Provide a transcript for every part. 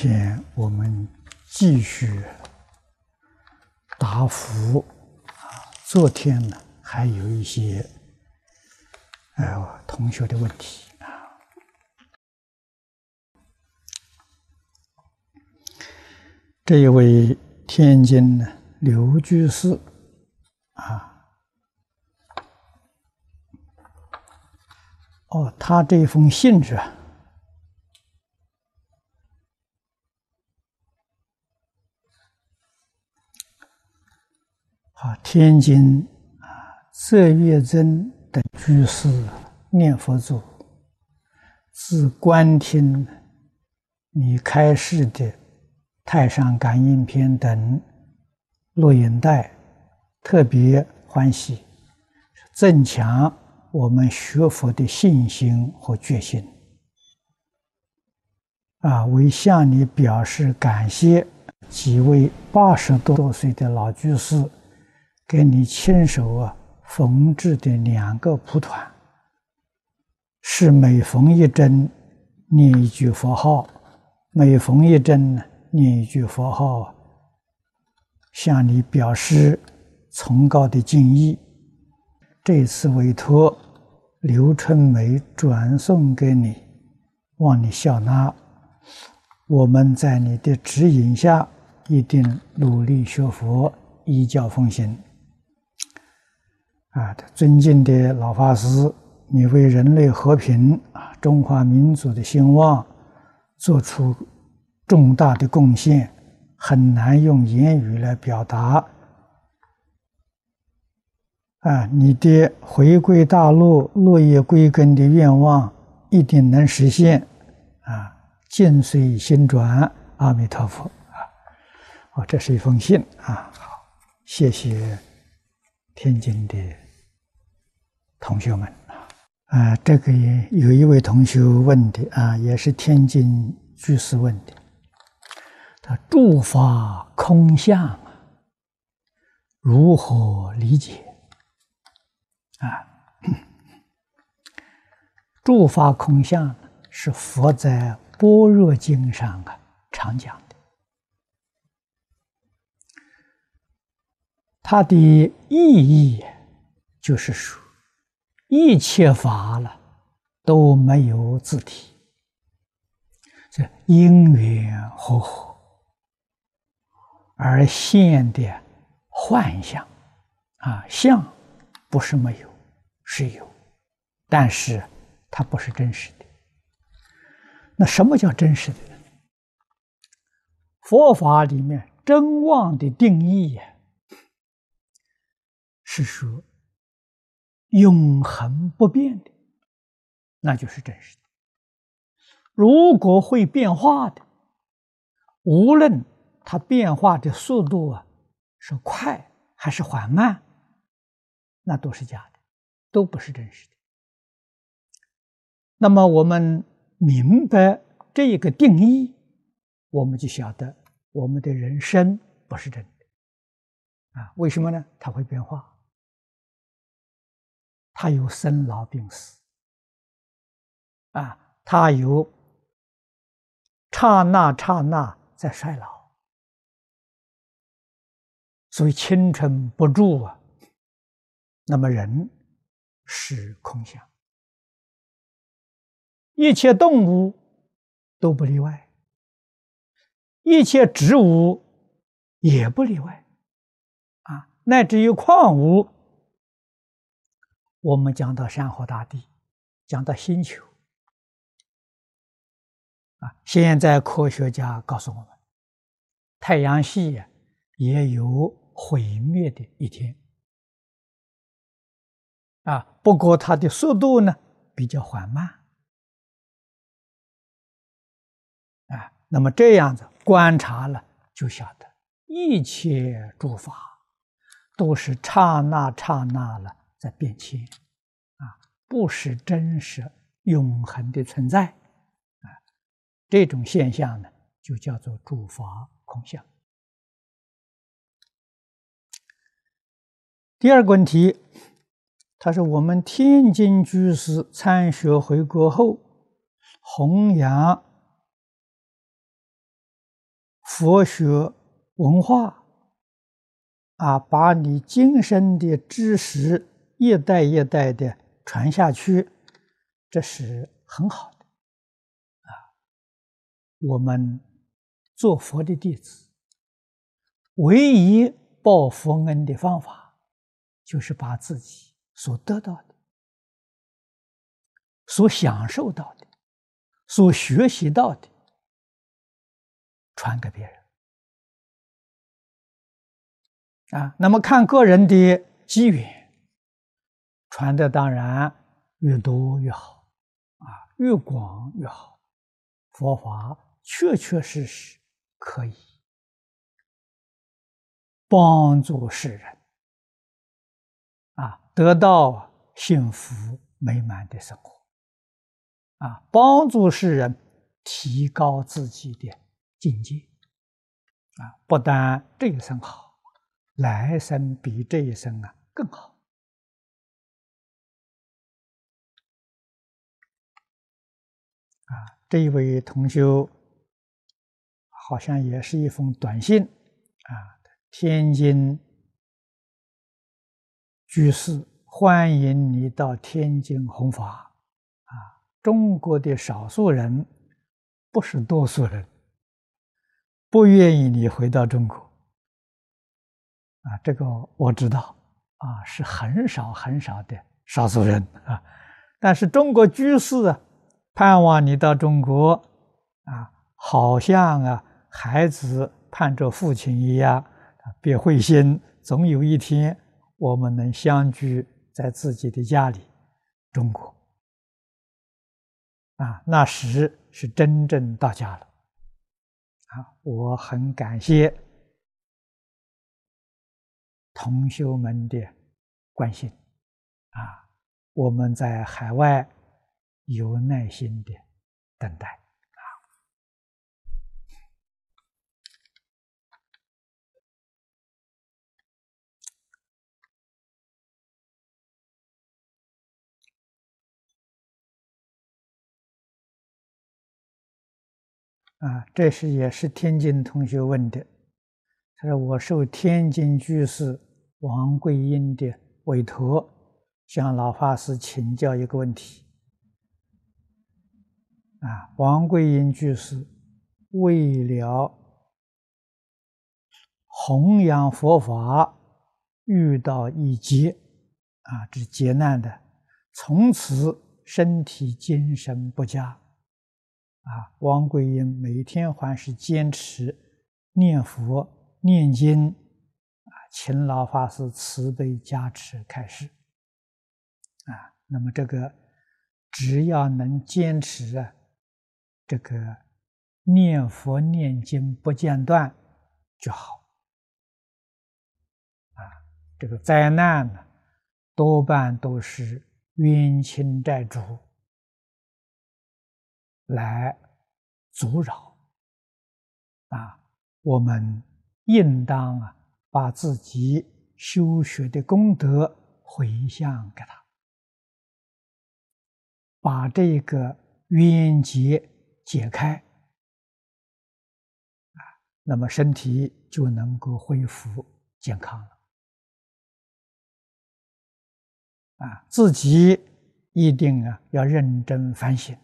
今天我们继续答复啊，昨天呢还有一些呃同学的问题啊。这一位天津呢刘居士啊。哦，他这封信是啊，天津啊，色月珍等居士念佛祖，自观听你开示的《太上感应篇》等录音带，特别欢喜，增强。我们学佛的信心和决心，啊，为向你表示感谢，几位八十多岁的老居士给你亲手啊缝制的两个蒲团，是每缝一针念一句佛号，每缝一针念一句佛号，向你表示崇高的敬意。这次委托刘春梅转送给你，望你笑纳。我们在你的指引下，一定努力学佛，依教奉行。啊，尊敬的老法师，你为人类和平啊，中华民族的兴旺，做出重大的贡献，很难用言语来表达。啊，你的回归大陆、落叶归根的愿望一定能实现。啊，境随心转，阿弥陀佛。啊，哦，这是一封信啊。好，谢谢天津的同学们啊。啊，这个也有一位同学问的啊，也是天津居士问的。他诸法空相啊，如何理解？啊，诸法空相是佛在般若经上啊常讲的，它的意义就是说，一切法了都没有自体，这因缘和合而现的幻象啊相。不是没有，是有，但是它不是真实的。那什么叫真实的？佛法里面真妄的定义呀，是说永恒不变的，那就是真实的。如果会变化的，无论它变化的速度啊是快还是缓慢。那都是假的，都不是真实的。那么我们明白这一个定义，我们就晓得我们的人生不是真的啊？为什么呢？它会变化，它有生老病死。啊，它有刹那刹那在衰老，所以青春不住啊。那么人是空相，一切动物都不例外，一切植物也不例外，啊，乃至于矿物，我们讲到山河大地，讲到星球，啊，现在科学家告诉我们，太阳系也有毁灭的一天。啊，不过它的速度呢比较缓慢，啊，那么这样子观察了，就晓得一切诸法都是刹那刹那了在变迁，啊，不是真实永恒的存在，啊，这种现象呢就叫做诸法空相。第二个问题。他说：“我们天津居士参学回国后，弘扬佛学文化，啊，把你今生的知识一代一代的传下去，这是很好的。啊，我们做佛的弟子，唯一报佛恩的方法，就是把自己。”所得到的、所享受到的、所学习到的，传给别人啊。那么看个人的机缘，传的当然越多越好啊，越广越好。佛法确确实实可以帮助世人。啊，得到幸福美满的生活，啊，帮助世人提高自己的境界，啊，不但这一生好，来生比这一生啊更好。这一位同修好像也是一封短信，啊，天津。居士，欢迎你到天津弘法，啊！中国的少数人，不是多数人，不愿意你回到中国，啊，这个我知道，啊，是很少很少的少数人啊。但是中国居士啊，盼望你到中国，啊，好像啊孩子盼着父亲一样，别灰心，总有一天。我们能相聚在自己的家里，中国啊，那时是真正到家了啊！我很感谢同学们的关心啊，我们在海外有耐心的等待。啊，这是也是天津同学问的。他说：“我受天津居士王桂英的委托，向老法师请教一个问题。啊，王桂英居士为了弘扬佛法，遇到一劫，啊，这劫难的，从此身体精神不佳。”啊，王桂英每天还是坚持念佛念经，啊，勤劳法师慈悲加持开示。啊，那么这个只要能坚持啊，这个念佛念经不间断就好。啊，这个灾难呢，多半都是冤亲债主。来阻扰啊！我们应当啊，把自己修学的功德回向给他，把这个冤结解开啊，那么身体就能够恢复健康了啊！自己一定啊要认真反省。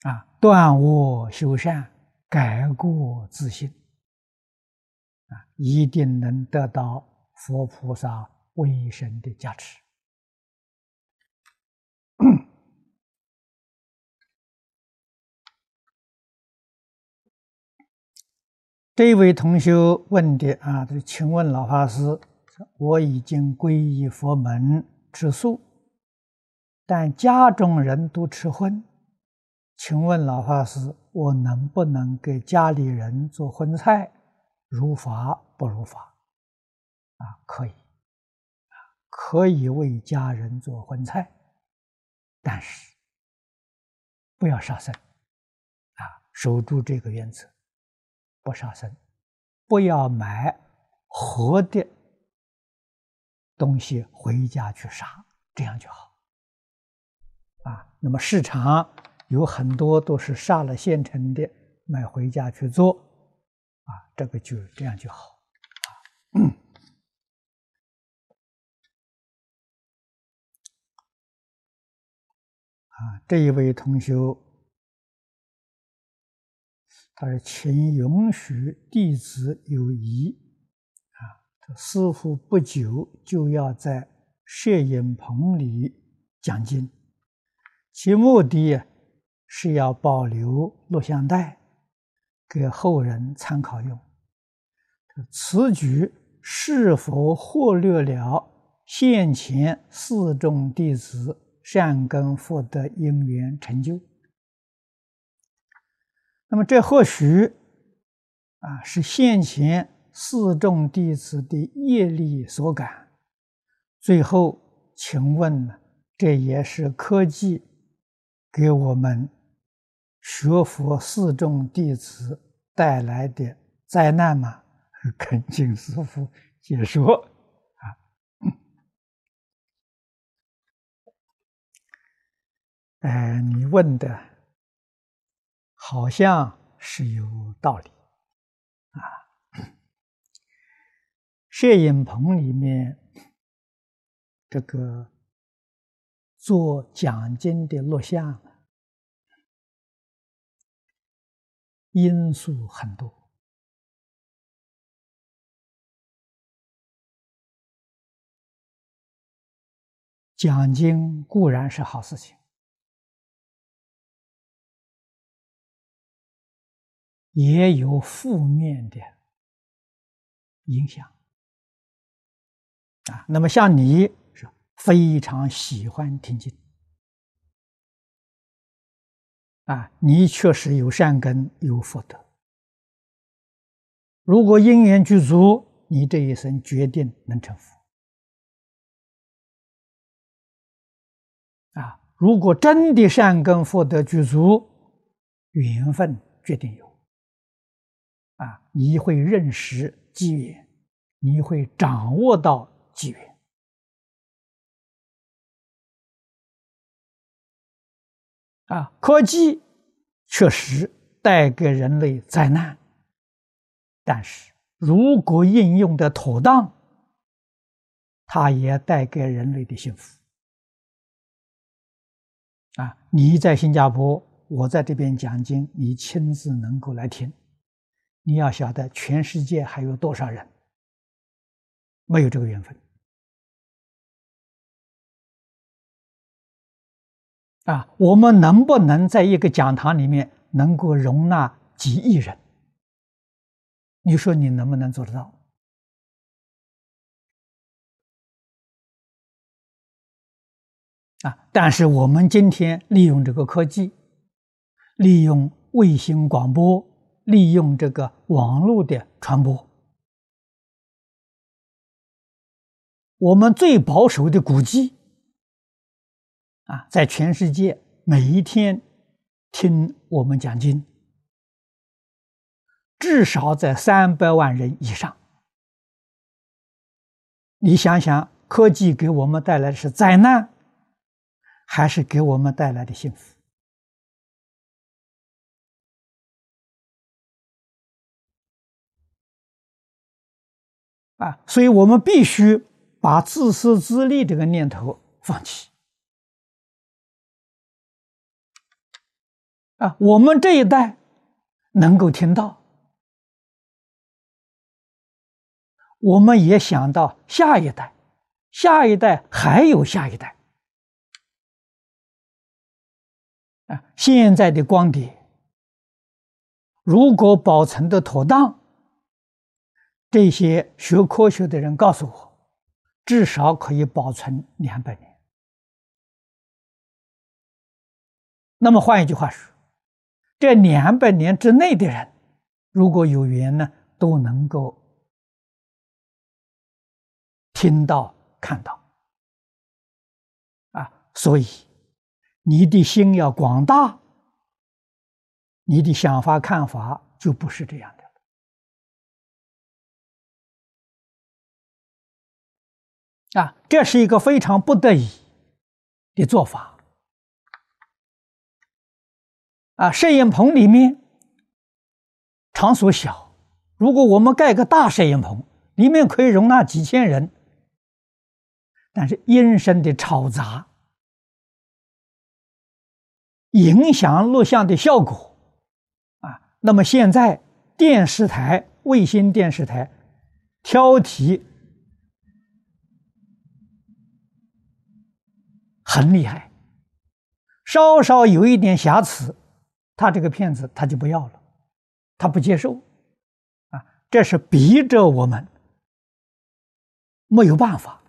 啊，断恶修善，改过自新，啊，一定能得到佛菩萨威神的加持。这位同学问的啊，就请问老法师，我已经皈依佛门，吃素，但家中人都吃荤。请问老法师，我能不能给家里人做荤菜？如法不如法？啊，可以，啊，可以为家人做荤菜，但是不要杀生，啊，守住这个原则，不杀生，不要买活的东西回家去杀，这样就好。啊，那么市场有很多都是杀了现成的，买回家去做，啊，这个就这样就好。啊，这一位同学，他说：“请允许弟子有疑。啊，师傅不久就要在摄影棚里讲经，其目的是要保留录像带给后人参考用。此举是否忽略了现前四众弟子？”善根福德因缘成就，那么这或许啊是现前四众弟子的业力所感。最后，请问呢，这也是科技给我们学佛四众弟子带来的灾难吗？恳请师父解说啊。哎，你问的好像是有道理啊！摄影棚里面这个做讲经的录像，因素很多。讲经固然是好事情。也有负面的影响啊。那么像你是非常喜欢听经啊，你确实有善根有福德。如果因缘具足，你这一生决定能成佛啊。如果真的善根福德具足，缘分决定有。啊，你会认识机缘，你会掌握到机缘。啊，科技确实带给人类灾难，但是如果应用的妥当，它也带给人类的幸福。啊，你在新加坡，我在这边讲经，你亲自能够来听。你要晓得，全世界还有多少人没有这个缘分啊？我们能不能在一个讲堂里面能够容纳几亿人？你说你能不能做得到？啊！但是我们今天利用这个科技，利用卫星广播。利用这个网络的传播，我们最保守的估计，啊，在全世界每一天听我们讲经，至少在三百万人以上。你想想，科技给我们带来的是灾难，还是给我们带来的幸福？啊，所以我们必须把自私自利这个念头放弃。啊，我们这一代能够听到，我们也想到下一代，下一代还有下一代。啊，现在的光碟如果保存的妥当。这些学科学的人告诉我，至少可以保存两百年。那么换一句话说，这两百年之内的人，如果有缘呢，都能够听到、看到。啊，所以你的心要广大，你的想法、看法就不是这样啊，这是一个非常不得已的做法。啊，摄影棚里面场所小，如果我们盖个大摄影棚，里面可以容纳几千人，但是音声的吵杂，影响录像的效果。啊，那么现在电视台、卫星电视台挑题很厉害，稍稍有一点瑕疵。他这个骗子他就不要了，他不接受，啊，这是逼着我们没有办法，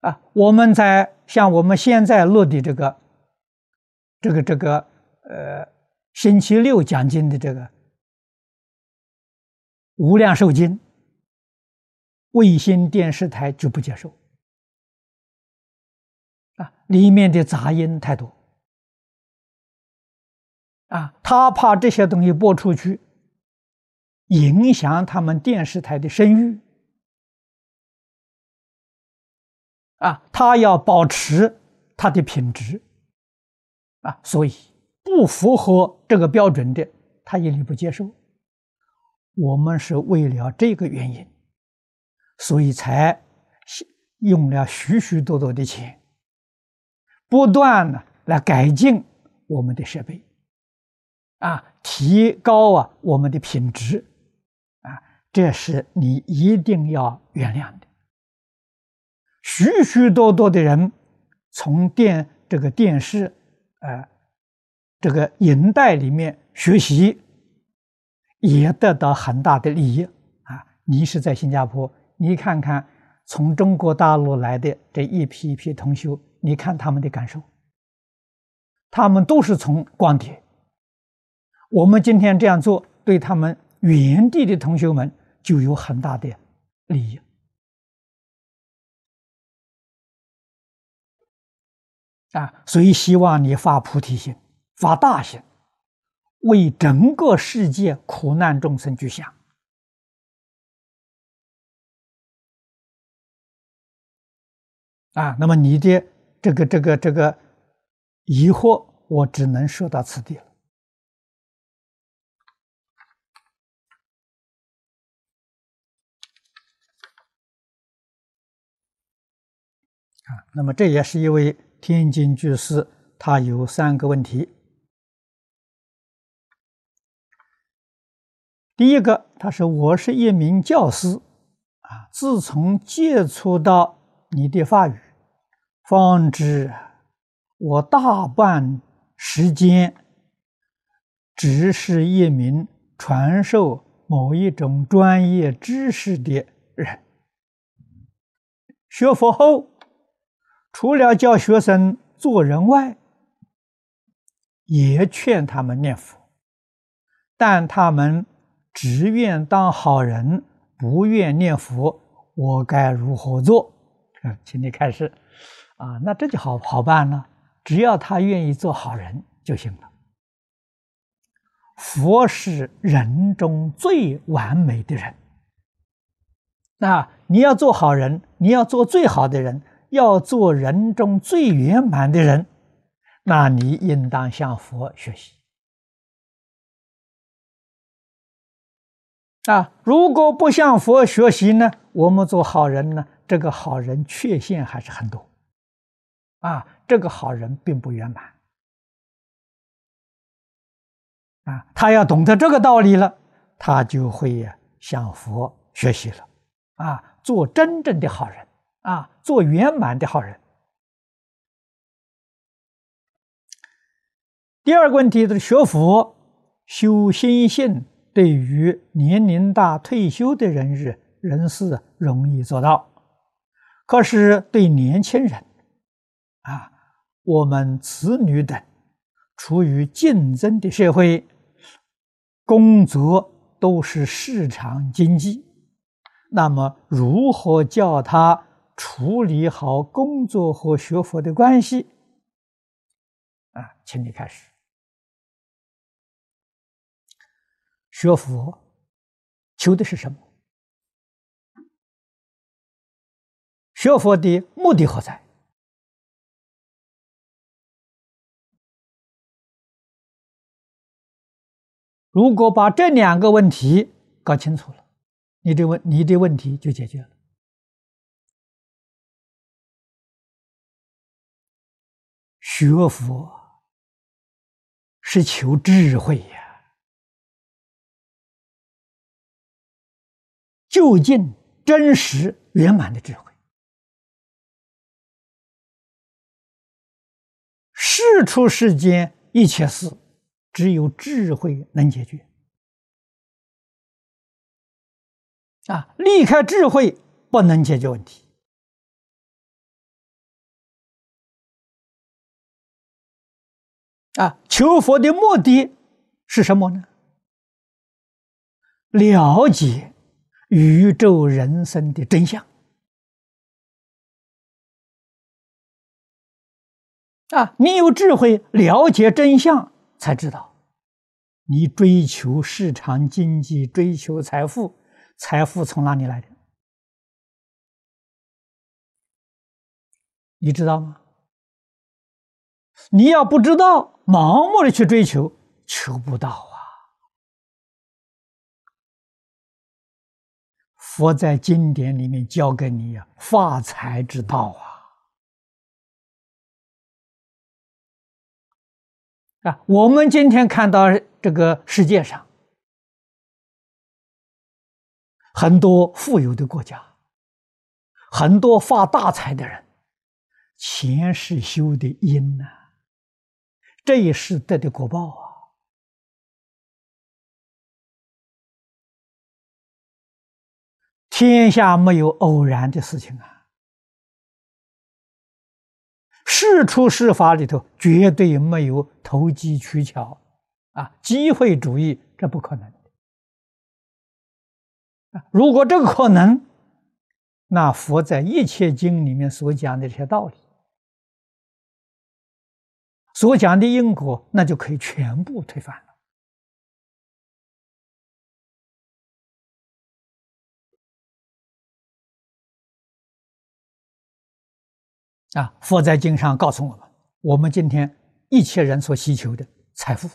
啊，我们在像我们现在录的这个，这个这个呃星期六讲经的这个《无量寿经》，卫星电视台就不接受，啊，里面的杂音太多。啊，他怕这些东西播出去，影响他们电视台的声誉。啊，他要保持他的品质。啊，所以不符合这个标准的，他一律不接受。我们是为了这个原因，所以才用了许许多多的钱，不断的来改进我们的设备。啊，提高啊我们的品质，啊，这是你一定要原谅的。许许多多的人从电这个电视，呃，这个银带里面学习，也得到很大的利益啊。你是在新加坡，你看看从中国大陆来的这一批一批同学，你看他们的感受，他们都是从光碟。我们今天这样做，对他们原地的同学们就有很大的利益啊！所以希望你发菩提心，发大心，为整个世界苦难众生去想啊！那么你的这个这个这个疑惑，我只能说到此地了。啊，那么这也是一位天津居士，他有三个问题。第一个，他说：“我是一名教师，啊，自从接触到你的法语，方知我大半时间只是一名传授某一种专业知识的人，学佛后。”除了教学生做人外，也劝他们念佛，但他们只愿当好人，不愿念佛。我该如何做？啊，请你开始。啊，那这就好好办了，只要他愿意做好人就行了。佛是人中最完美的人，那你要做好人，你要做最好的人。要做人中最圆满的人，那你应当向佛学习啊！如果不向佛学习呢？我们做好人呢？这个好人缺陷还是很多啊！这个好人并不圆满啊！他要懂得这个道理了，他就会向佛学习了啊！做真正的好人。啊，做圆满的好人。第二个问题就是学佛修心性，对于年龄大退休的人日人士容易做到，可是对年轻人，啊，我们子女等处于竞争的社会，工作都是市场经济，那么如何叫他？处理好工作和学佛的关系，啊，请你开始学佛，求的是什么？学佛的目的何在？如果把这两个问题搞清楚了，你的问你的问题就解决了。学佛是求智慧呀，究竟真实圆满的智慧。事出世间一切事。只有智慧能解决啊！离开智慧不能解决问题啊！求佛的目的是什么呢？了解宇宙人生的真相啊！你有智慧，了解真相。才知道，你追求市场经济，追求财富，财富从哪里来的？你知道吗？你要不知道，盲目的去追求，求不到啊！佛在经典里面教给你呀，发财之道啊！啊，我们今天看到这个世界上很多富有的国家，很多发大财的人，前世修的因呐，这一世得的果报啊。天下没有偶然的事情啊。事出事发里头绝对没有投机取巧，啊，机会主义这不可能！如果这个可能，那佛在一切经里面所讲的这些道理，所讲的因果，那就可以全部推翻。啊！佛在经上告诉我们：我们今天一切人所需求的财富、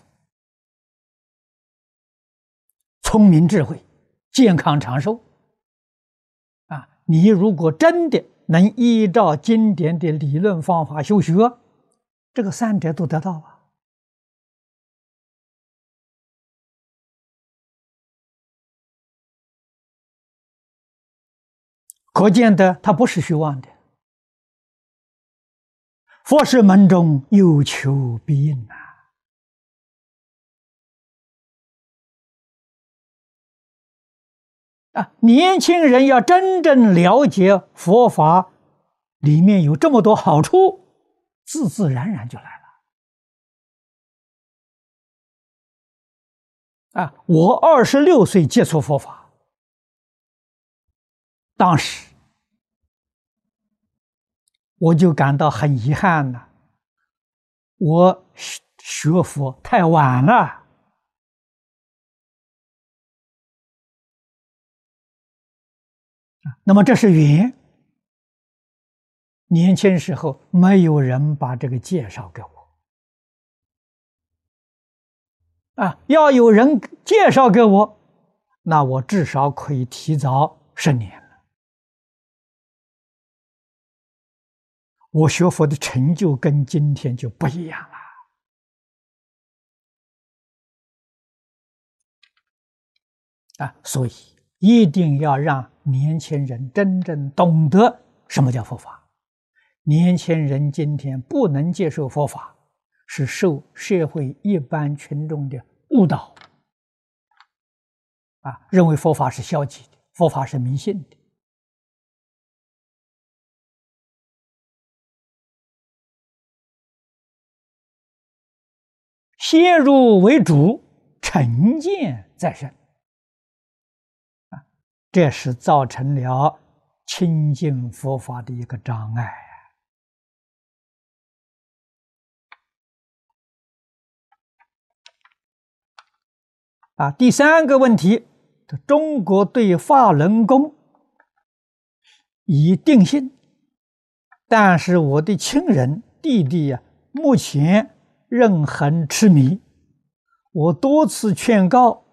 聪明智慧、健康长寿，啊，你如果真的能依照经典的理论方法修学，这个三者都得到啊！可见的，它不是虚妄的。佛是门中有求必应呐！啊，年轻人要真正了解佛法，里面有这么多好处，自自然然就来了。啊，我二十六岁接触佛法，当时。我就感到很遗憾了，我学佛太晚了。那么这是缘。年轻时候没有人把这个介绍给我，啊，要有人介绍给我，那我至少可以提早十年。我学佛的成就跟今天就不一样了啊！所以一定要让年轻人真正懂得什么叫佛法。年轻人今天不能接受佛法，是受社会一般群众的误导啊，认为佛法是消极的，佛法是迷信的。先入为主，成见在身，啊，这是造成了亲近佛法的一个障碍啊。第三个问题，中国对法轮功已定性，但是我的亲人弟弟呀，目前任很痴迷。我多次劝告，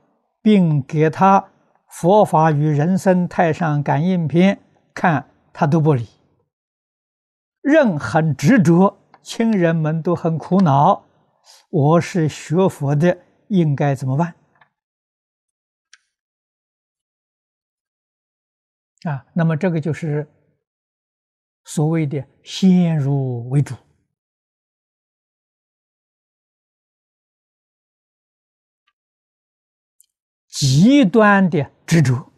并给他《佛法与人生太上感应篇》看，他都不理，任很执着。亲人们都很苦恼。我是学佛的，应该怎么办？啊，那么这个就是所谓的先入为主，极端的执着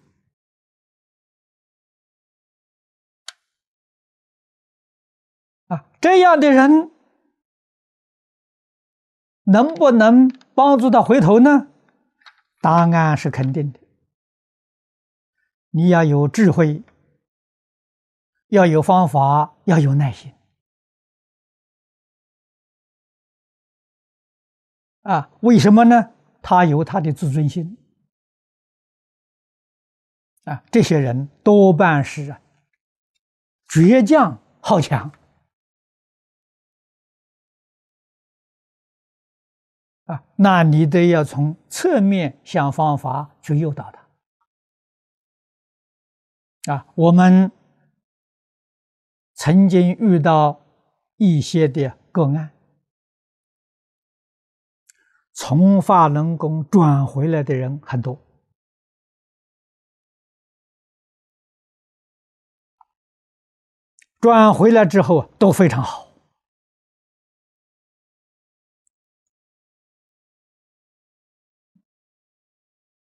啊，这样的人能不能帮助他回头呢？答案是肯定的。你要有智慧，要有方法，要有耐心。啊，为什么呢？他有他的自尊心。啊，这些人多半是啊，倔强好强。啊，那你得要从侧面想方法去诱导他。啊，我们曾经遇到一些的个案，从法轮功转回来的人很多，转回来之后都非常好，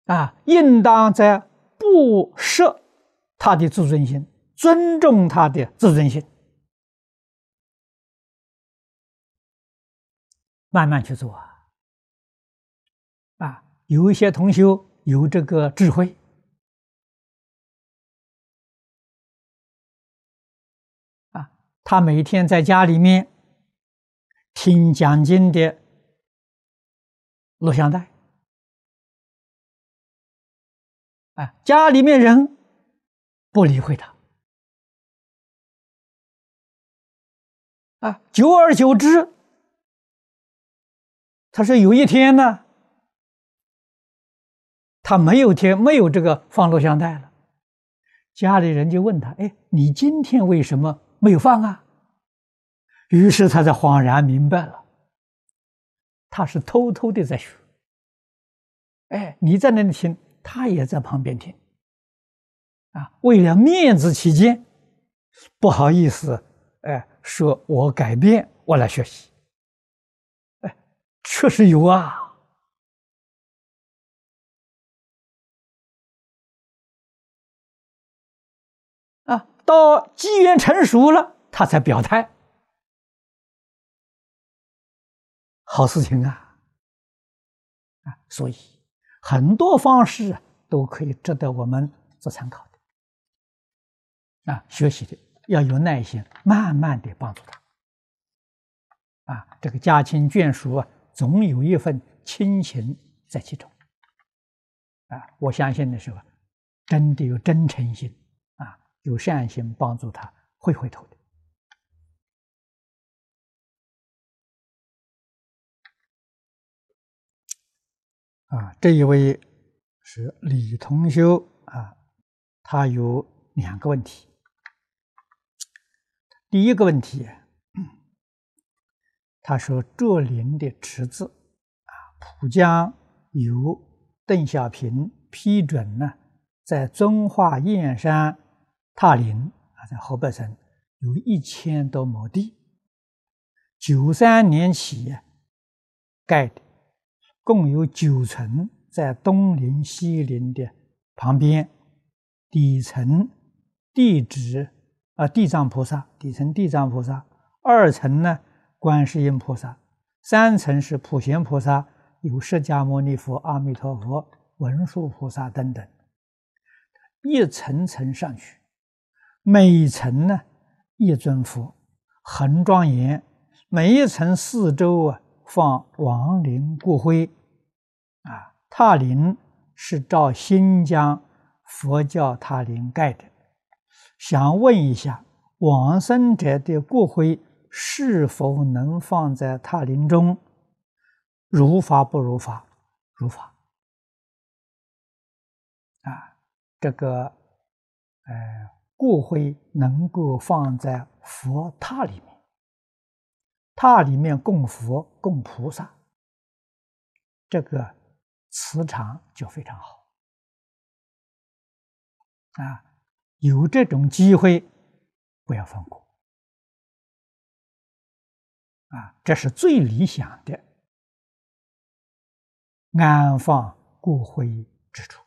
啊，应当在不设。他的自尊心，尊重他的自尊心，慢慢去做啊！有一些同修有这个智慧他每天在家里面听讲经的录像带啊，家里面人。不理会他，啊，久而久之，他说有一天呢，他没有天没有这个放录像带了，家里人就问他：“哎，你今天为什么没有放啊？”于是他才恍然明白了，他是偷偷的在学。哎，你在那里听，他也在旁边听。啊，为了面子起见，不好意思，哎，说我改变，我来学习。哎，确实有啊，到机缘成熟了，他才表态，好事情啊，啊，所以很多方式都可以值得我们做参考。啊，学习的要有耐心，慢慢的帮助他。啊，这个家亲眷属啊，总有一份亲情在其中。啊，我相信的是吧，真的有真诚心，有善心帮助他，会回头的。啊，这一位是李同修啊，他有两个问题。第一个问题，他说：“竹林的池子啊，浦江由邓小平批准呢，在遵化燕山塔林啊，在河北省有一千多亩地，九三年起盖的，共有九层，在东林西林的旁边，底层地址。”啊，地藏菩萨底层，地藏菩萨二层呢，观世音菩萨三层是普贤菩萨，有释迦牟尼佛、阿弥陀佛、文殊菩萨等等，一层层上去，每一层呢一尊佛，很庄严。每一层四周啊放亡灵骨灰，啊，塔林是照新疆佛教塔林盖的。想问一下，往生者的骨灰是否能放在塔林中？如法不如法？如法。啊，这个，呃，骨灰能够放在佛塔里面，塔里面供佛、供菩萨，这个磁场就非常好。啊，有这种机会，不要放过。啊，这是最理想的安放骨灰之处。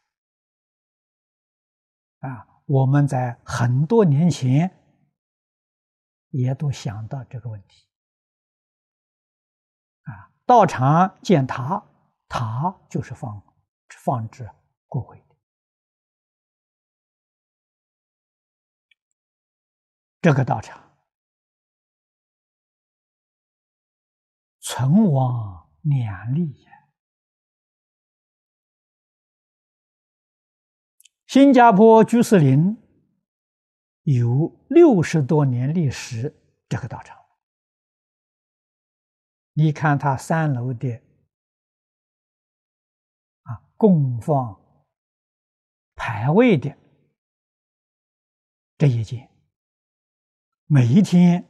啊，我们在很多年前也都想到这个问题。啊，道场建塔，塔就是放放置骨灰的。这个道场存亡两利新加坡居士林有六十多年历史，这个道场，你看它三楼的啊供奉牌位的这一间，每一天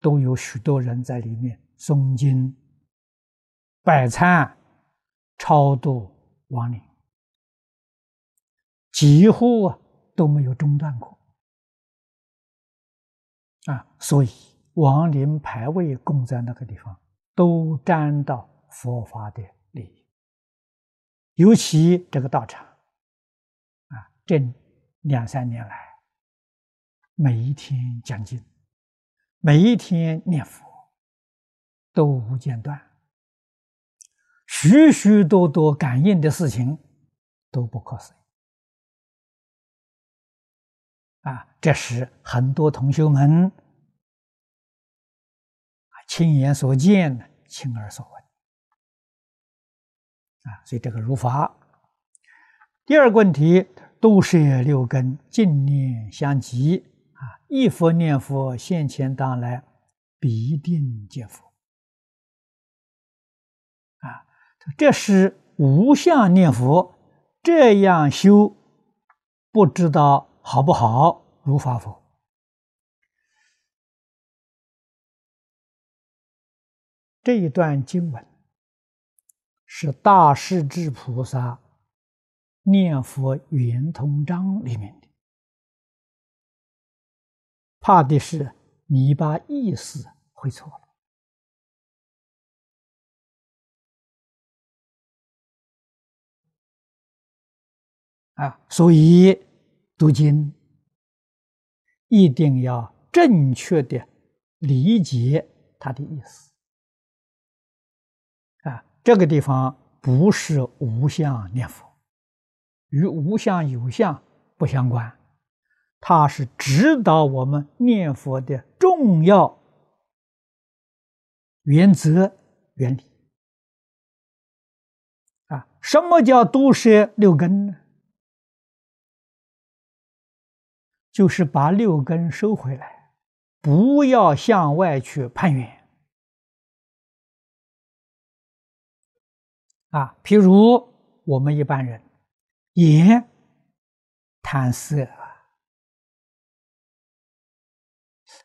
都有许多人在里面诵经、摆餐、超度亡灵。几乎啊都没有中断过啊，所以亡灵牌位供在那个地方，都沾到佛法的利益。尤其这个道场啊，这两三年来，每一天讲经，每一天念佛，都无间断，许许多多感应的事情都不可思议。啊，这时很多同学们亲眼所见、亲耳所闻啊，所以这个如法。第二个问题，都摄六根，净念相继啊，一佛念佛，现前当来必定见佛啊，这是无相念佛，这样修，不知道。好不好？如法否？这一段经文是大势至菩萨念佛圆通章里面的，怕的是你把意思会错了啊，所以。读经一定要正确的理解它的意思啊！这个地方不是无相念佛，与无相有相不相关，它是指导我们念佛的重要原则原理啊！什么叫毒舌六根呢？就是把六根收回来，不要向外去攀缘啊。譬如我们一般人，眼贪色，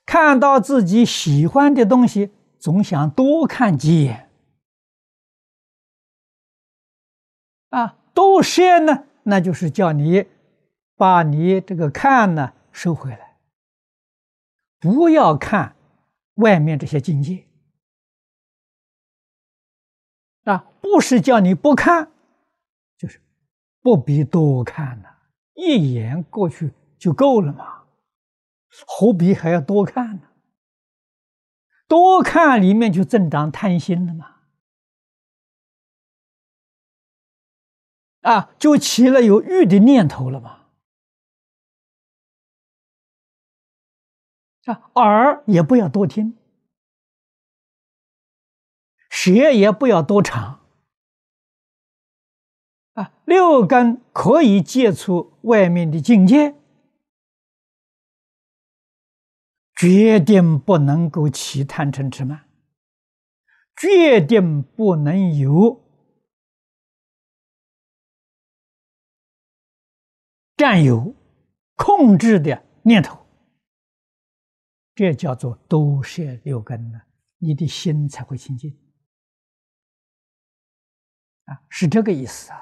看到自己喜欢的东西，总想多看几眼啊。多摄呢，那就是叫你把你这个看呢。收回来，不要看外面这些境界啊！不是叫你不看，就是不必多看了，一眼过去就够了嘛，何必还要多看呢？多看里面就增长贪心了嘛，啊，就起了有欲的念头了嘛。啊，耳也不要多听，舌也不要多尝，啊，六根可以接触外面的境界，决定不能够起贪嗔痴慢，决定不能有占有、控制的念头，这叫做都摄六根呢，你的心才会清净啊，是这个意思啊。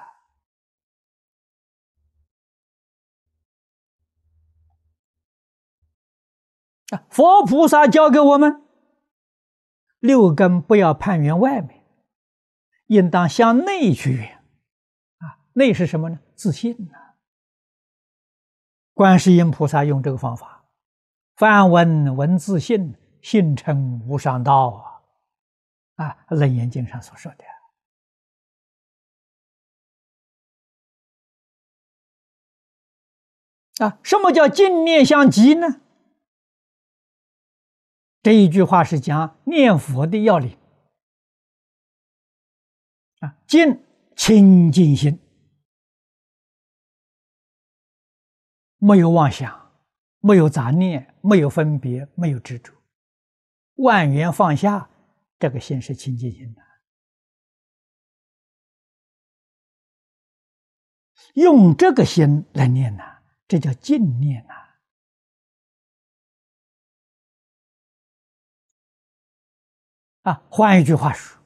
佛菩萨教给我们，六根不要攀缘外面，应当向内去缘。啊，内是什么呢？自信呐。观世音菩萨用这个方法，梵文文自信，信成无上道啊！啊，《楞严经》上所说的。啊，什么叫净念相继呢？这一句话是讲念佛的要领啊，净清净心，没有妄想，没有杂念，没有分别，没有执着，万缘放下，这个心是清净心的。用这个心来念呐，这叫净念呐。啊，换一句话说，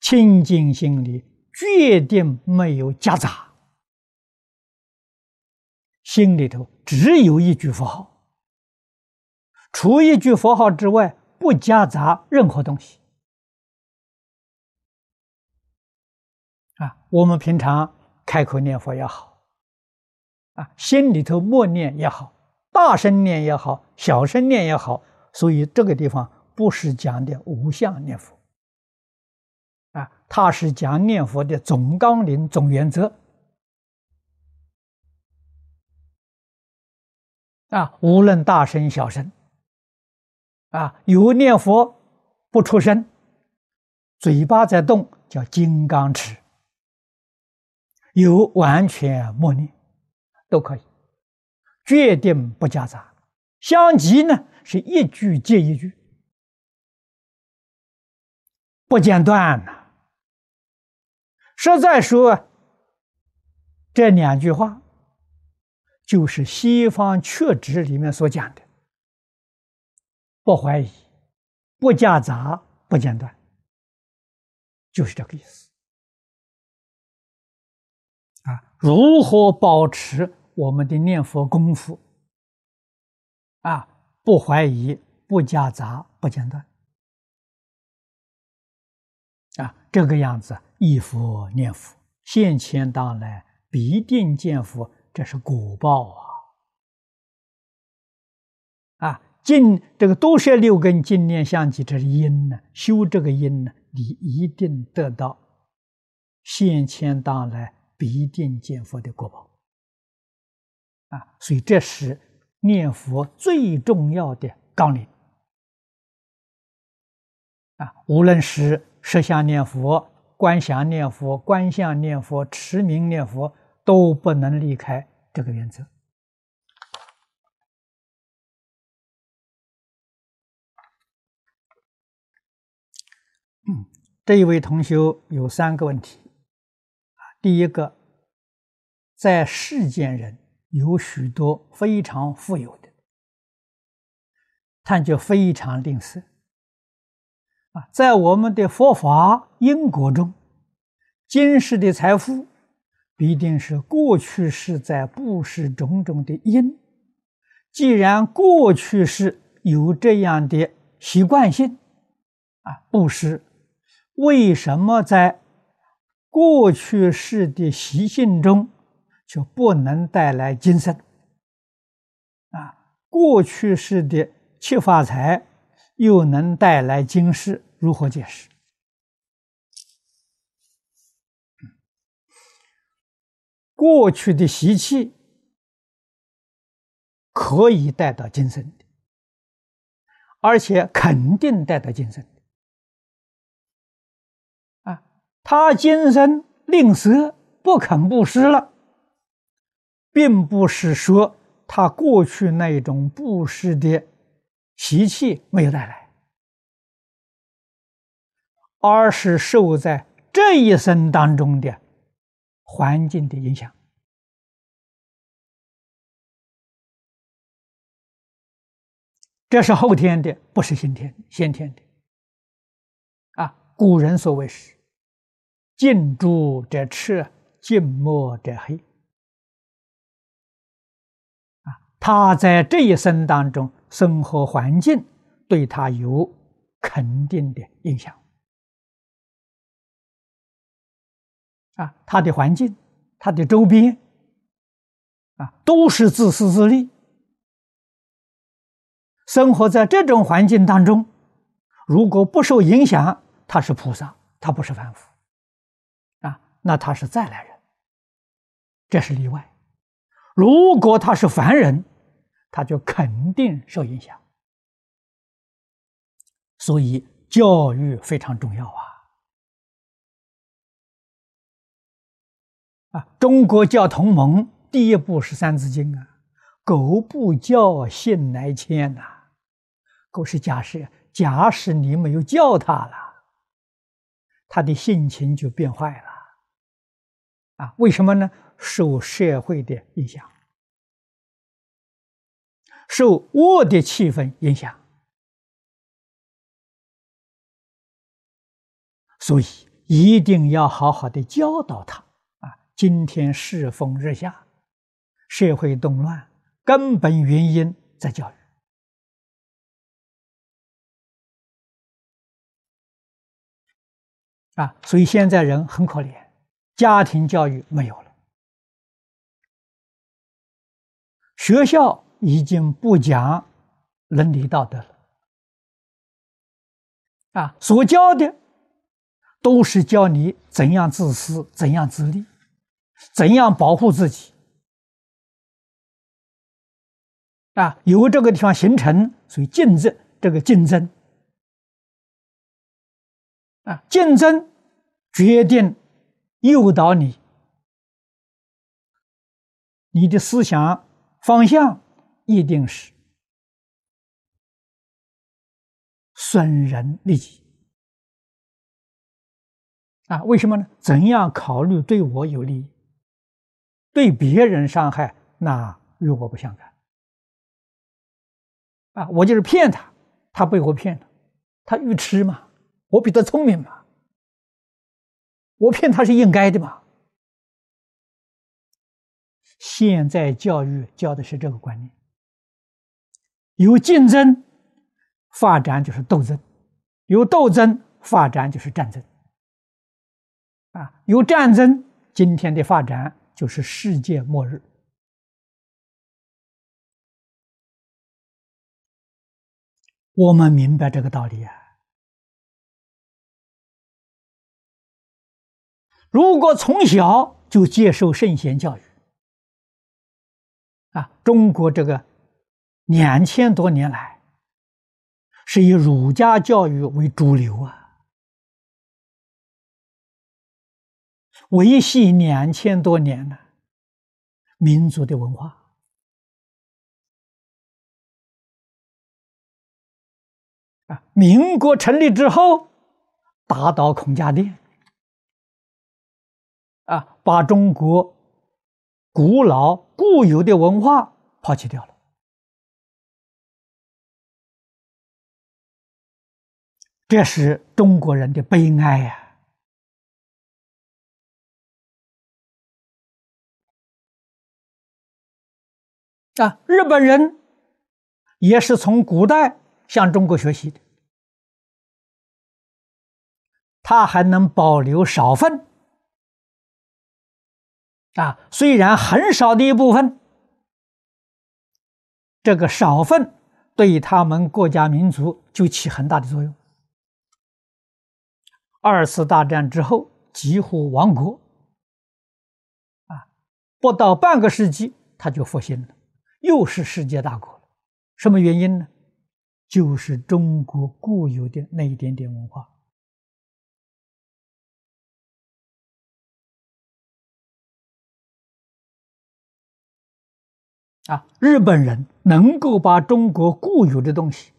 清净心里决定没有夹杂，心里头只有一句佛号，除一句佛号之外，不夹杂任何东西。啊，我们平常开口念佛也好，啊，心里头默念也好，大声念也好，小声念也好，所以这个地方。不是讲的无相念佛啊，它是讲念佛的总纲领、总原则啊。无论大声小声啊，有念佛不出声，嘴巴在动叫金刚持；有完全默念都可以，决定不夹杂。相继呢，是一句接一句。不间断呐！实在说，这两句话就是西方确指里面所讲的：不怀疑、不夹杂、不间断，就是这个意思。啊，如何保持我们的念佛功夫？啊，不怀疑、不夹杂、不间断。啊，这个样子，忆佛念佛，现前当来必定见佛，这是果报啊！啊，尽这个多摄六根净念相继，这是因呢。修这个因呢，你一定得到现前当来必定见佛的果报。啊，所以这是念佛最重要的纲领。啊，无论是。设相念佛、观想念佛、观相念佛、持名念佛，都不能离开这个原则。这一位同学有三个问题啊。第一个，在世间人有许多非常富有的，他就非常吝啬。啊，在我们的佛法因果中，今世的财富必定是过去世在布施种种的因。既然过去世有这样的习惯性，啊，布施，为什么在过去世的习性中就不能带来今生？啊，过去世的七发财。又能带来惊世，如何解释？过去的习气可以带到今生的，而且肯定带到今生的。啊，他今生吝啬不肯布施了，并不是说他过去那种布施的。习气没有带来，而是受在这一生当中的环境的影响。这是后天的，不是先天先天的。啊，古人所谓是“近朱者赤，近墨者黑”。啊，他在这一生当中，生活环境对他有肯定的影响。啊，他的环境，他的周边，啊，都是自私自利。生活在这种环境当中，如果不受影响，他是菩萨，他不是凡夫，啊，那他是再来人，这是例外。如果他是凡人，他就肯定受影响。所以教育非常重要啊！啊，中国教同盟第一部是《三字经》啊，“狗不教，性乃迁”呐。狗是假设，假使你没有教他了，他的性情就变坏了。啊，为什么呢？受社会的影响，受恶的气氛影响，所以一定要好好的教导他。今天世风日下，社会动乱，根本原因在教育。啊，所以现在人很可怜，家庭教育没有了，学校已经不讲伦理道德了，啊，所教的都是教你怎样自私，怎样自利，怎样保护自己，啊，由这个地方形成，所以竞争这个竞争，啊，竞争。决定诱导你，你的思想方向一定是损人利己啊？为什么呢？怎样考虑对我有利，对别人伤害，那与我不相干啊！我就是骗他，他被我骗了，他愚痴嘛，我比他聪明嘛。我骗他是应该的嘛？现在教育教的是这个观念：有竞争，发展就是斗争；有斗争，发展就是战争。啊，有战争，今天的发展就是世界末日。我们明白这个道理啊。如果从小就接受圣贤教育，啊，中国这个两千多年来是以儒家教育为主流啊，维系两千多年了民族的文化啊，民国成立之后，打倒孔家店。啊，把中国古老固有的文化抛弃掉了，这是中国人的悲哀呀！啊，啊日本人也是从古代向中国学习的，他还能保留少分。啊，虽然很少的一部分，这个少分对他们国家民族就起很大的作用。二次大战之后几乎亡国，啊，不到半个世纪他就复兴了，又是世界大国了。什么原因呢？就是中国固有的那一点点文化。啊，日本人能够把中国固有的东西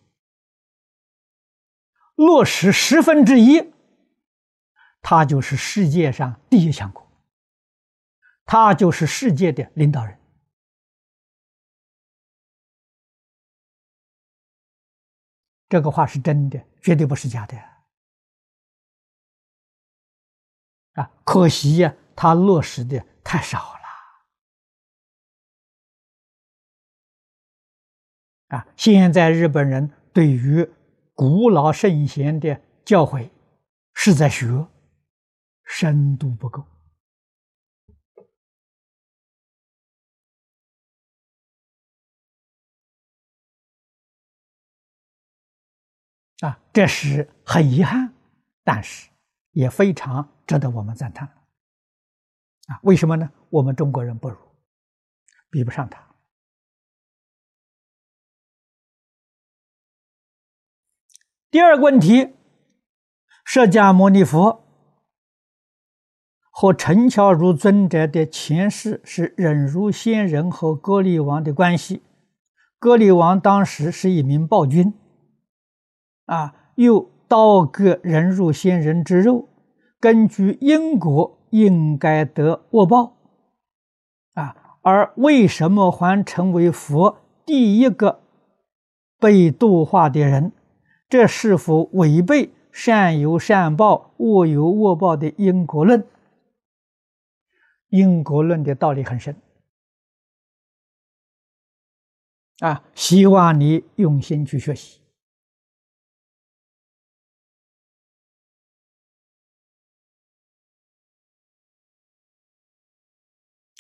落实十分之一，他就是世界上第一强国，他就是世界的领导人。这个话是真的，绝对不是假的。啊，可惜呀，他落实的太少了。啊，现在日本人对于古老圣贤的教诲是在学，深度不够。啊，这是很遗憾，但是也非常值得我们赞叹。啊，为什么呢？我们中国人不如，比不上他。第二个问题，释迦牟尼佛和陈桥如尊者的前世是忍辱仙人和歌利王的关系。歌利王当时是一名暴君。啊，又刀割人入仙人之肉，根据因果应该得恶报。啊，而为什么还成为佛第一个被度化的人？这是否违背善有善报、恶有恶报的因果论？因果论的道理很深。啊，希望你用心去学习。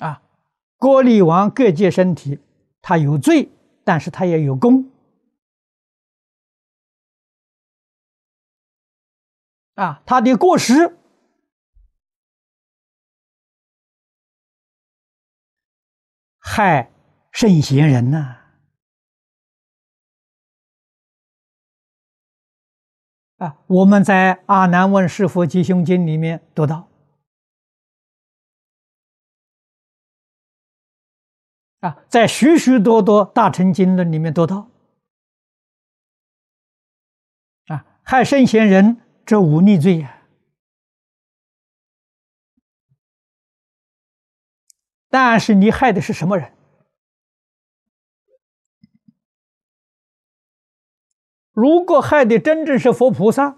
啊，郭利王各界身体，他有罪，但是他也有功。啊，他的过失害圣贤人呐！啊，我们在《阿难问师佛吉凶经》里面读到。啊，在许许多多大乘经论里面读到，啊，害圣贤人这五逆罪呀。但是你害的是什么人？如果害的真正是佛菩萨，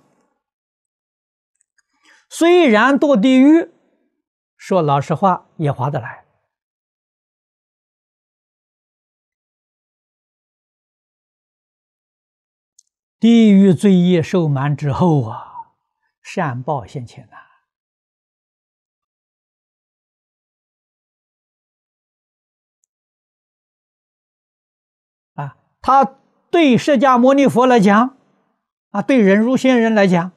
虽然堕地狱，说老实话也划得来。地狱罪业受满之后啊，善报现前呐！啊，他对释迦牟尼佛来讲，啊，对忍辱仙人来讲，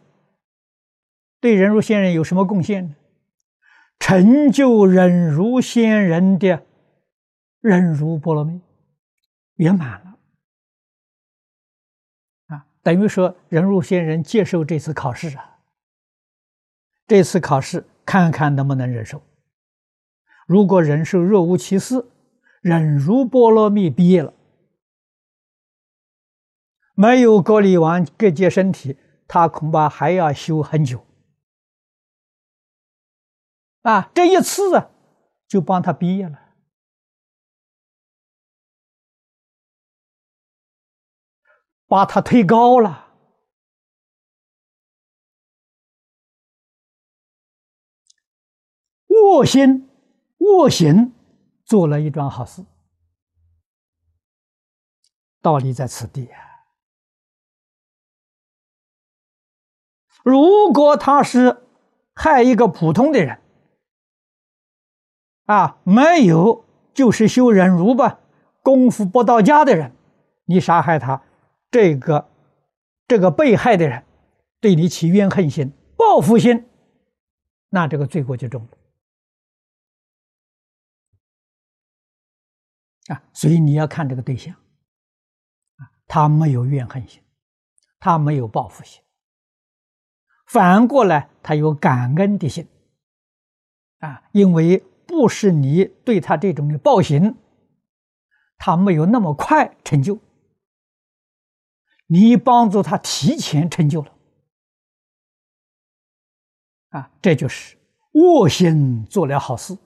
对忍辱仙人有什么贡献呢？成就忍辱仙人的忍辱波罗蜜圆满了。等于说，人入仙人接受这次考试啊，这次考试看看能不能忍受。如果忍受若无其事，忍辱波罗蜜毕业了，没有隔离完各界身体，他恐怕还要修很久。啊，这一次啊，就帮他毕业了。把他推高了，卧薪卧行做了一桩好事，道理在此地啊。如果他是害一个普通的人，啊，没有就是修忍辱吧，功夫不到家的人，你杀害他。这个这个被害的人对你起怨恨心、报复心，那这个罪过就重了啊！所以你要看这个对象啊，他没有怨恨心，他没有报复心，反过来他有感恩的心啊，因为不是你对他这种的暴行，他没有那么快成就。你帮助他提前成就了，啊，这就是卧心做了好事。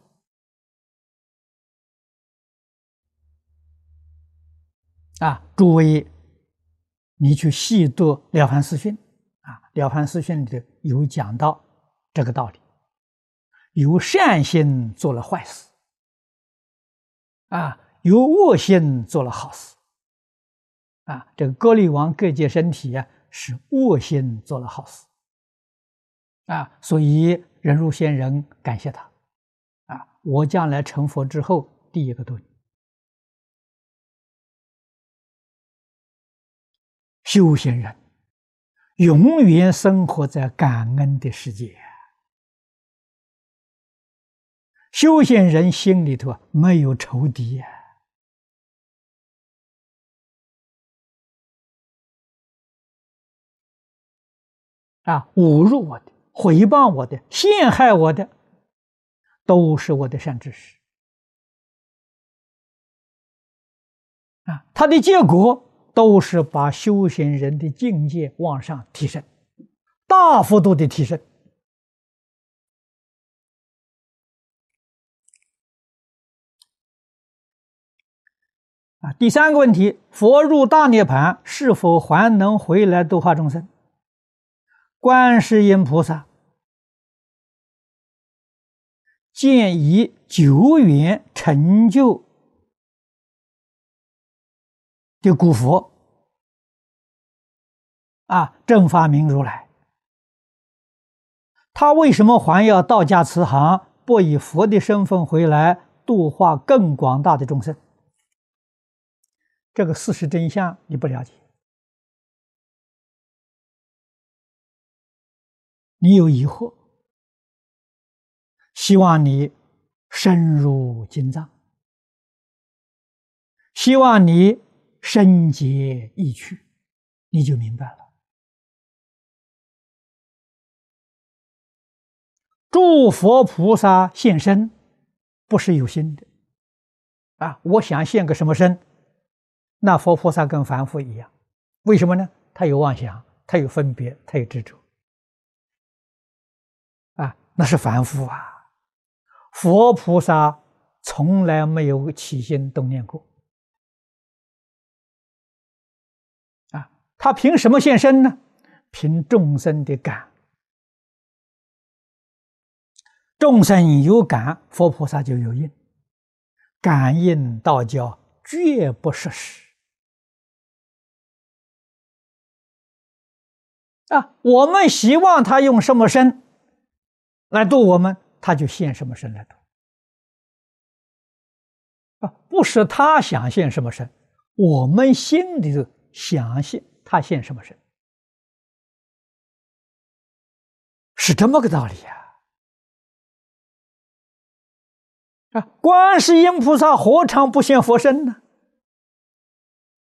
啊，诸位，你去细读《了凡四训》啊，《了凡四训》里头有讲到这个道理：有善心做了坏事，啊，有恶心做了好事。啊，这个歌利王各界身体呀，是恶心做了好事。啊，所以人如仙人感谢他。啊，我将来成佛之后，第一个度。修行人永远生活在感恩的世界。修行人心里头没有仇敌呀，啊，啊侮辱我的、诽谤我的、陷害我的，都是我的善知识。啊，他的结果。都是把修行人的境界往上提升，大幅度的提升。啊，第三个问题：佛入大涅槃，是否还能回来度化众生？观世音菩萨见以久远成就。的古佛啊，正法明如来，他为什么还要道家慈航，不以佛的身份回来度化更广大的众生？这个事实真相你不了解，你有疑惑，希望你深入经藏，希望你。深结意趣，你就明白了。诸佛菩萨现身，不是有心的啊！我想现个什么身？那佛菩萨跟凡夫一样，为什么呢？他有妄想，他有分别，他有执着！那是凡夫啊！佛菩萨从来没有起心动念过啊。他凭什么现身呢？凭众生的感，众生有感，佛菩萨就有应。感应道教绝不失实啊！我们希望他用什么身来度我们，他就现什么身来度啊！不是他想现什么身，我们心里头想现。他现什么身？是这么个道理呀！啊，观世音菩萨何尝不现佛身呢？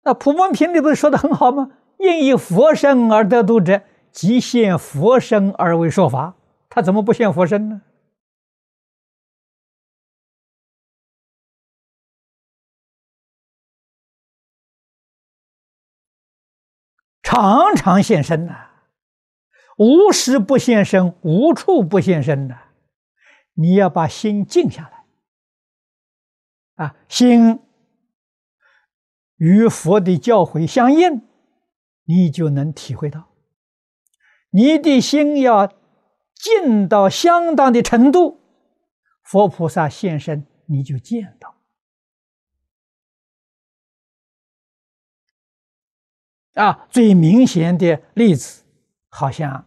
那普门品里不是说的很好吗？因以佛身而得度者，即现佛身而为说法。他怎么不现佛身呢？常常现身呐，无时不现身，无处不现身呐。你要把心静下来，啊，心与佛的教诲相应，你就能体会到。你的心要静到相当的程度，佛菩萨现身，你就见到。啊，最明显的例子，好像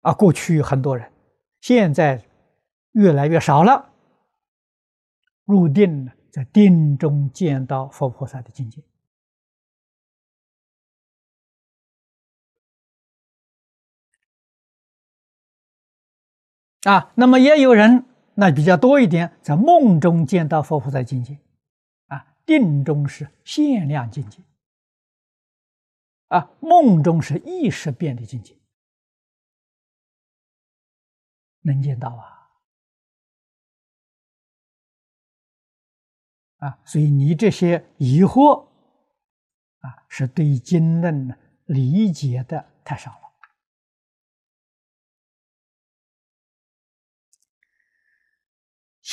啊，过去很多人，现在越来越少了。入定了，在定中见到佛菩萨的境界。啊，那么也有人，那比较多一点，在梦中见到佛菩萨境界。啊，定中是限量境界。啊，梦中是意识变的境界，能见到啊！啊，所以你这些疑惑啊，是对经论理解的太少了。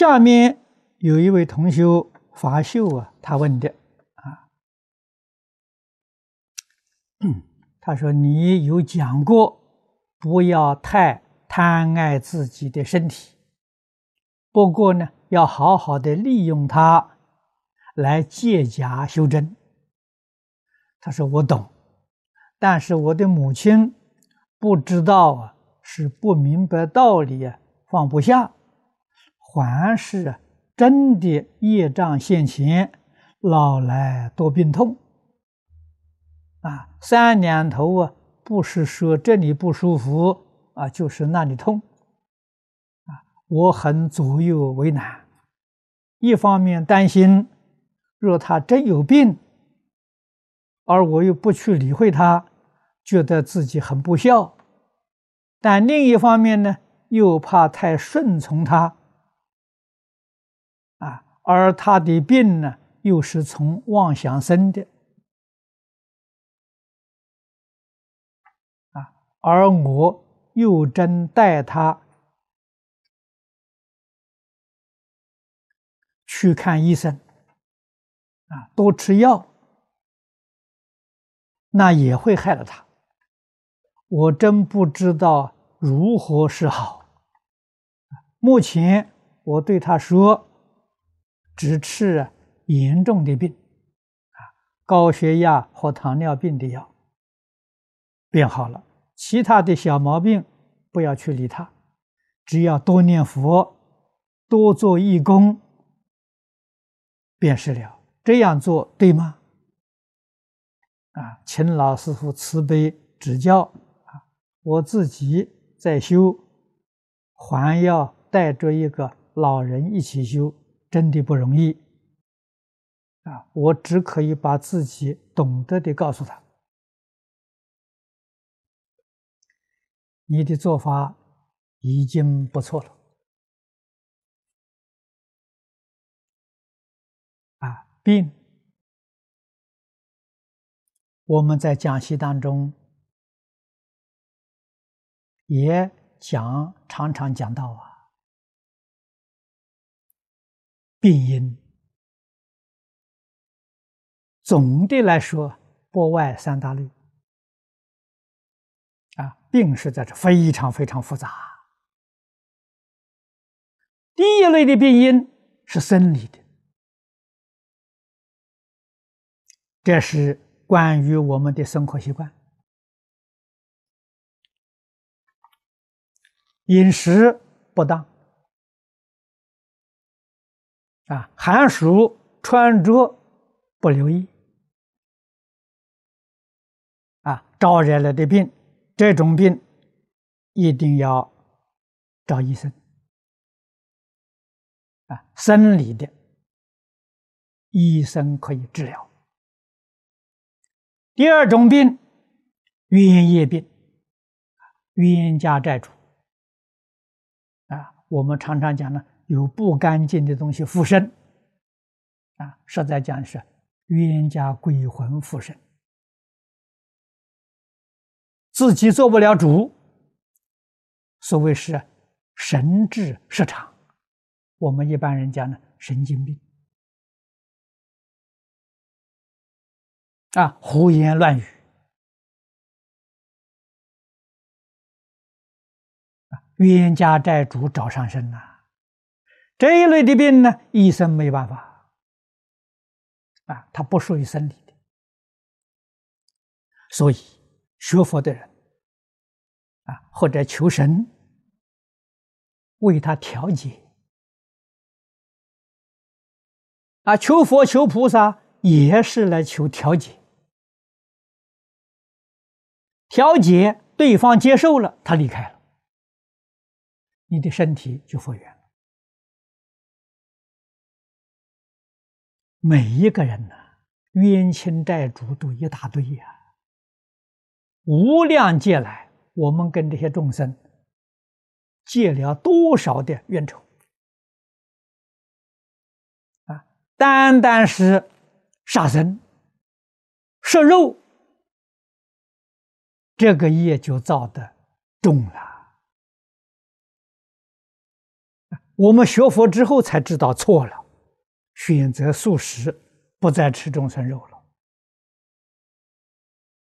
下面有一位同修法秀啊，他问的啊，他说你有讲过，不要太贪爱自己的身体，不过呢，要好好的利用它来借假修真。他说我懂，但是我的母亲不知道啊，是不明白道理啊，放不下。还是真的业障现前，老来多病痛啊！三两头啊，不是说这里不舒服啊，就是那里痛啊！我很左右为难，一方面担心，若他真有病，而我又不去理会他，觉得自己很不孝；但另一方面呢，又怕太顺从他。而他的病呢，又是从妄想生的，啊，而我又真带他去看医生，啊，多吃药，那也会害了他。我真不知道如何是好。目前我对他说。只吃严重的病，啊，高血压或糖尿病的药，便好了。其他的小毛病不要去理他，只要多念佛，多做义工，便是了。这样做对吗？啊，请老师傅慈悲指教啊！我自己在修，还要带着一个老人一起修。真的不容易啊！我只可以把自己懂得的告诉他。你的做法已经不错了啊！病，我们在讲习当中也讲，常常讲到啊。病因总的来说不外三大类啊，病实在是非常非常复杂。第一类的病因是生理的，这是关于我们的生活习惯、饮食不当。啊，寒暑穿着不留意，啊，招惹了的病，这种病一定要找医生。啊，生理的，医生可以治疗。第二种病，冤业病，冤家债主。啊，我们常常讲呢。有不干净的东西附身，啊，实在讲是冤家鬼魂附身，自己做不了主。所谓是神志失常，我们一般人讲呢，神经病，啊，胡言乱语，冤家债主找上身呐。这一类的病呢，医生没办法。啊，它不属于生理的，所以学佛的人啊，或者求神为他调节。啊，求佛求菩萨也是来求调节，调节对方接受了，他离开了，你的身体就复原。每一个人呢，冤亲债主都一大堆呀。无量劫来，我们跟这些众生借了多少的冤仇啊！单单是杀生、食肉，这个业就造的重了。我们学佛之后才知道错了，选择素食，不再吃众生肉了。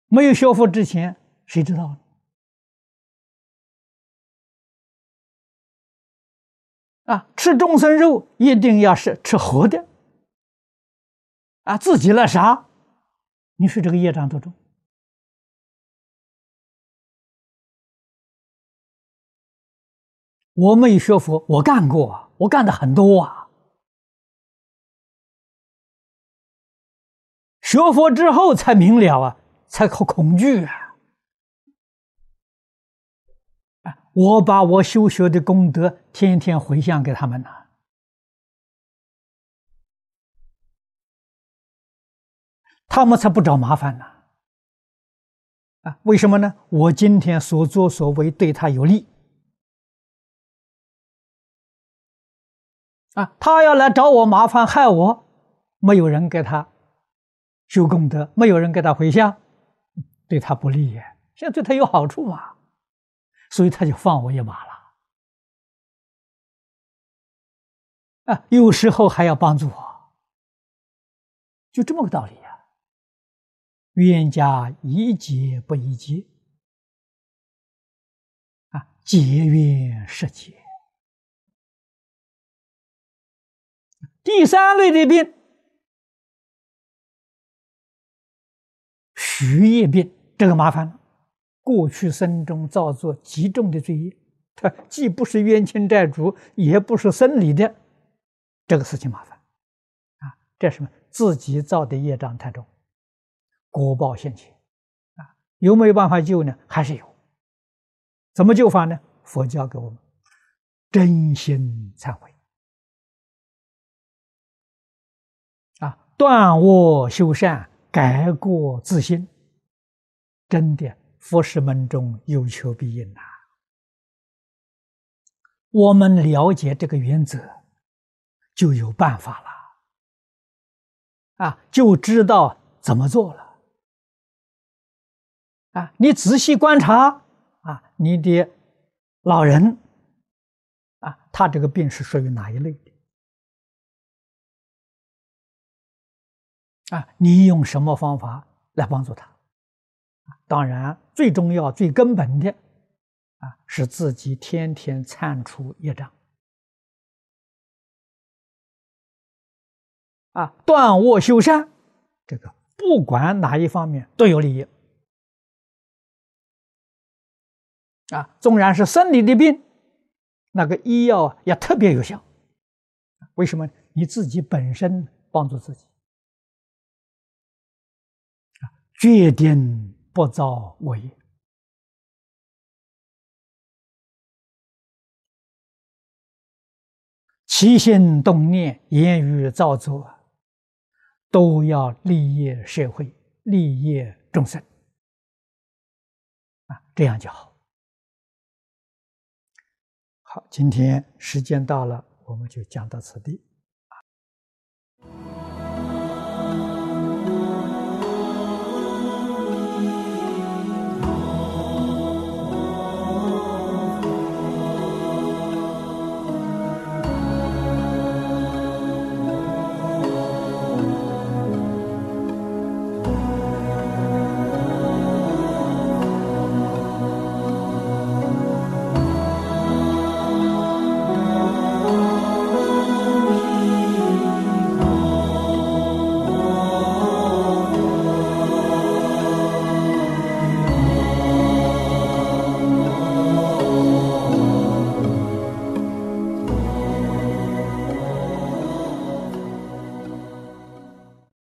没有学佛之前，谁知道呢？啊，吃众生肉一定要是吃活的。啊，自己那啥，你说这个业障多重？我没有学佛，我干过，我干的很多啊。学佛之后才明了啊，才可恐惧啊！我把我修学的功德天天回向给他们呢，他们才不找麻烦呢。啊，为什么呢？我今天所作所为对他有利。啊，他要来找我麻烦害我，没有人给他修功德，没有人给他回向，对他不利呀。现在对他有好处嘛，所以他就放我一马了。啊，有时候还要帮助我，就这么个道理呀。冤家宜解不宜结，啊，结冤释结。第三类的病，虚业病，这个麻烦了。过去生中造作极重的罪业，他既不是冤亲债主，也不是生理的，这个事情麻烦啊！这什么？自己造的业障太重，果报现前啊！有没有办法救呢？还是有。怎么救法呢？佛教给我们真心忏悔啊。断恶修善，改过自新，真的，佛事门中有求必应呐。我们了解这个原则，就有办法了，啊，就知道怎么做了。啊，你仔细观察，啊，你的老人，啊，他这个病是属于哪一类的？啊，你用什么方法来帮助他？当然，最重要、最根本的啊，是自己天天铲除业障，啊，断恶修善，这个不管哪一方面都有利益。啊，纵然是生理的病，那个医药也特别有效。为什么？你自己本身帮助自己。决定不造恶业，起心动念、言语造作，都要利益社会、利益众生啊，这样就好。好，今天时间到了，我们就讲到此地。